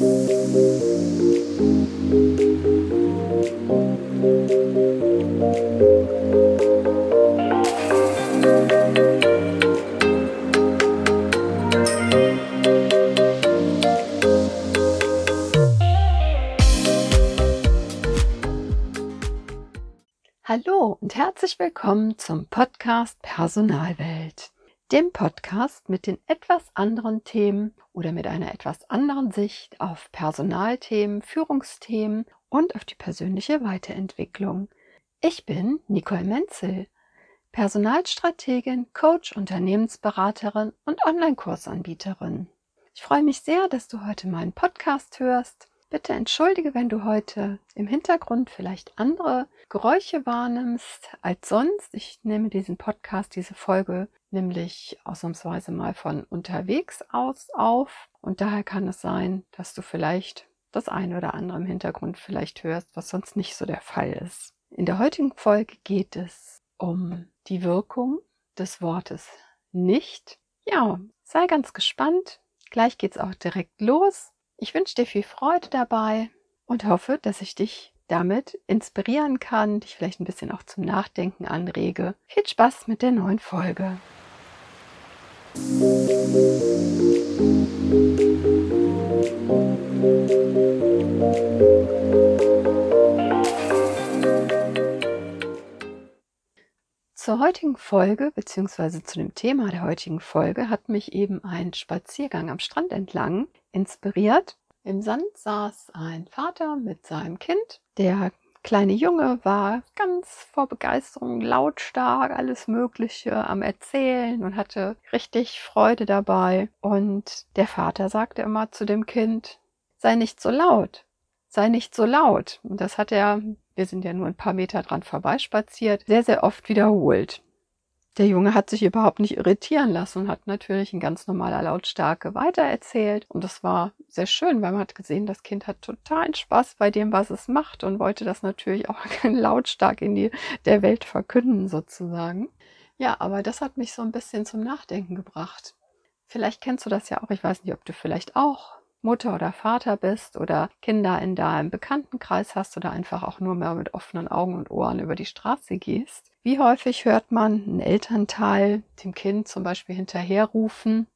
Hallo und herzlich willkommen zum Podcast Personalwelt, dem Podcast mit den etwas anderen Themen oder mit einer etwas anderen Sicht auf Personalthemen, Führungsthemen und auf die persönliche Weiterentwicklung. Ich bin Nicole Menzel, Personalstrategin, Coach, Unternehmensberaterin und Online-Kursanbieterin. Ich freue mich sehr, dass du heute meinen Podcast hörst Bitte entschuldige, wenn du heute im Hintergrund vielleicht andere Geräusche wahrnimmst als sonst. Ich nehme diesen Podcast, diese Folge nämlich ausnahmsweise mal von unterwegs aus auf. Und daher kann es sein, dass du vielleicht das eine oder andere im Hintergrund vielleicht hörst, was sonst nicht so der Fall ist. In der heutigen Folge geht es um die Wirkung des Wortes nicht. Ja, sei ganz gespannt. Gleich geht's auch direkt los. Ich wünsche dir viel Freude dabei und hoffe, dass ich dich damit inspirieren kann, dich vielleicht ein bisschen auch zum Nachdenken anrege. Viel Spaß mit der neuen Folge. Zur heutigen Folge bzw. zu dem Thema der heutigen Folge hat mich eben ein Spaziergang am Strand entlang inspiriert. Im Sand saß ein Vater mit seinem Kind. Der kleine Junge war ganz vor Begeisterung lautstark, alles Mögliche am Erzählen und hatte richtig Freude dabei. Und der Vater sagte immer zu dem Kind, sei nicht so laut, sei nicht so laut. Und das hat er, wir sind ja nur ein paar Meter dran vorbeispaziert, sehr, sehr oft wiederholt. Der Junge hat sich überhaupt nicht irritieren lassen und hat natürlich in ganz normaler Lautstärke weitererzählt. Und das war sehr schön, weil man hat gesehen, das Kind hat totalen Spaß bei dem, was es macht und wollte das natürlich auch lautstark in die, der Welt verkünden sozusagen. Ja, aber das hat mich so ein bisschen zum Nachdenken gebracht. Vielleicht kennst du das ja auch. Ich weiß nicht, ob du vielleicht auch Mutter oder Vater bist oder Kinder in deinem Bekanntenkreis hast oder einfach auch nur mehr mit offenen Augen und Ohren über die Straße gehst. Wie häufig hört man einen Elternteil dem Kind zum Beispiel hinterherrufen,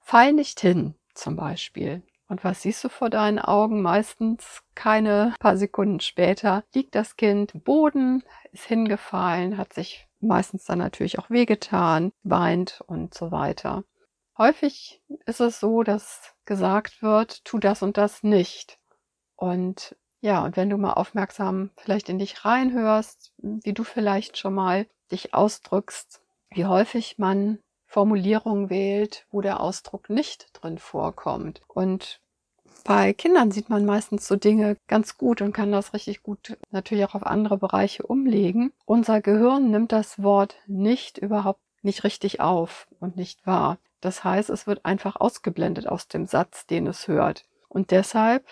fall nicht hin zum Beispiel. Und was siehst du vor deinen Augen? Meistens keine paar Sekunden später liegt das Kind im Boden, ist hingefallen, hat sich meistens dann natürlich auch wehgetan, weint und so weiter. Häufig ist es so, dass gesagt wird, tu das und das nicht. Und ja, und wenn du mal aufmerksam vielleicht in dich reinhörst, wie du vielleicht schon mal dich ausdrückst, wie häufig man Formulierungen wählt, wo der Ausdruck nicht drin vorkommt. Und bei Kindern sieht man meistens so Dinge ganz gut und kann das richtig gut natürlich auch auf andere Bereiche umlegen. Unser Gehirn nimmt das Wort nicht überhaupt nicht richtig auf und nicht wahr. Das heißt, es wird einfach ausgeblendet aus dem Satz, den es hört. Und deshalb,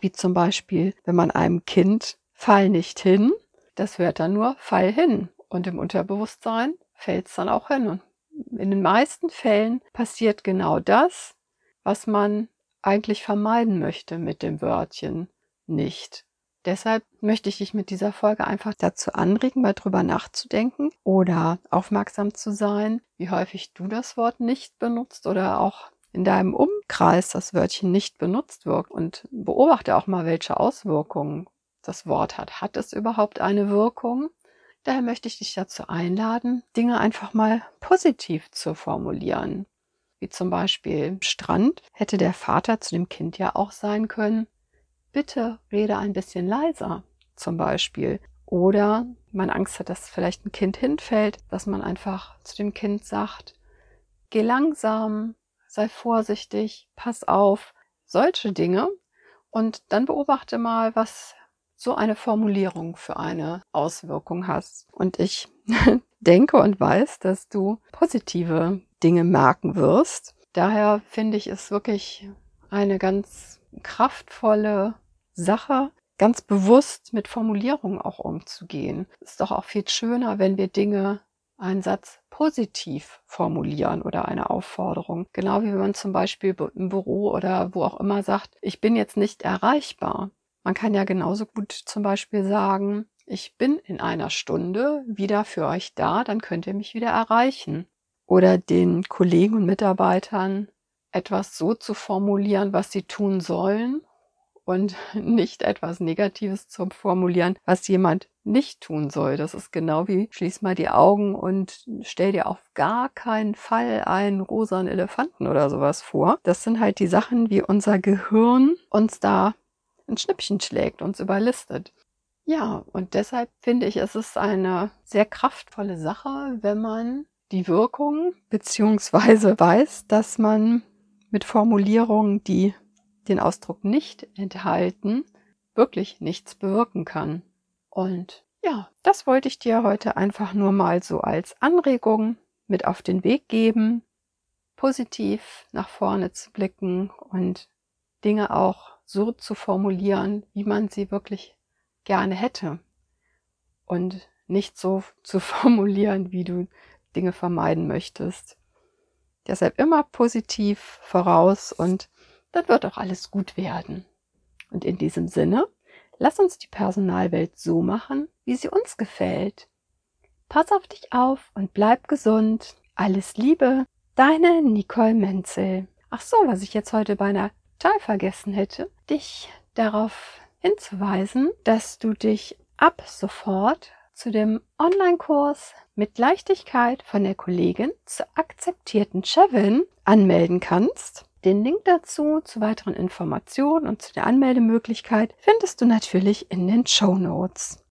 wie zum Beispiel, wenn man einem Kind fall nicht hin, das hört dann nur fall hin. Und im Unterbewusstsein fällt es dann auch hin. Und in den meisten Fällen passiert genau das, was man eigentlich vermeiden möchte mit dem Wörtchen nicht. Deshalb möchte ich dich mit dieser Folge einfach dazu anregen, mal drüber nachzudenken oder aufmerksam zu sein, wie häufig du das Wort nicht benutzt oder auch in deinem Umkreis das Wörtchen nicht benutzt wird und beobachte auch mal, welche Auswirkungen das Wort hat. Hat es überhaupt eine Wirkung? Daher möchte ich dich dazu einladen, Dinge einfach mal positiv zu formulieren. Wie zum Beispiel Strand hätte der Vater zu dem Kind ja auch sein können bitte rede ein bisschen leiser zum Beispiel. Oder man Angst hat, dass vielleicht ein Kind hinfällt, dass man einfach zu dem Kind sagt, geh langsam, sei vorsichtig, pass auf, solche Dinge. Und dann beobachte mal, was so eine Formulierung für eine Auswirkung hast. Und ich denke und weiß, dass du positive Dinge merken wirst. Daher finde ich es wirklich eine ganz kraftvolle Sache ganz bewusst mit Formulierungen auch umzugehen. Ist doch auch viel schöner, wenn wir Dinge einen Satz positiv formulieren oder eine Aufforderung. Genau wie wenn man zum Beispiel im Büro oder wo auch immer sagt, ich bin jetzt nicht erreichbar. Man kann ja genauso gut zum Beispiel sagen, ich bin in einer Stunde wieder für euch da, dann könnt ihr mich wieder erreichen. Oder den Kollegen und Mitarbeitern etwas so zu formulieren, was sie tun sollen und nicht etwas Negatives zu formulieren, was jemand nicht tun soll. Das ist genau wie schließ mal die Augen und stell dir auf gar keinen Fall einen rosanen Elefanten oder sowas vor. Das sind halt die Sachen, wie unser Gehirn uns da ein Schnippchen schlägt, uns überlistet. Ja, und deshalb finde ich, es ist eine sehr kraftvolle Sache, wenn man die Wirkung beziehungsweise weiß, dass man mit Formulierungen, die den Ausdruck nicht enthalten, wirklich nichts bewirken kann. Und ja, das wollte ich dir heute einfach nur mal so als Anregung mit auf den Weg geben, positiv nach vorne zu blicken und Dinge auch so zu formulieren, wie man sie wirklich gerne hätte. Und nicht so zu formulieren, wie du Dinge vermeiden möchtest. Deshalb immer positiv voraus und dann wird auch alles gut werden. Und in diesem Sinne, lass uns die Personalwelt so machen, wie sie uns gefällt. Pass auf dich auf und bleib gesund. Alles Liebe, deine Nicole Menzel. Ach so, was ich jetzt heute beinahe total vergessen hätte, dich darauf hinzuweisen, dass du dich ab sofort zu dem Online-Kurs mit Leichtigkeit von der Kollegin zur akzeptierten Chevin anmelden kannst. Den Link dazu zu weiteren Informationen und zu der Anmeldemöglichkeit findest du natürlich in den Show Notes.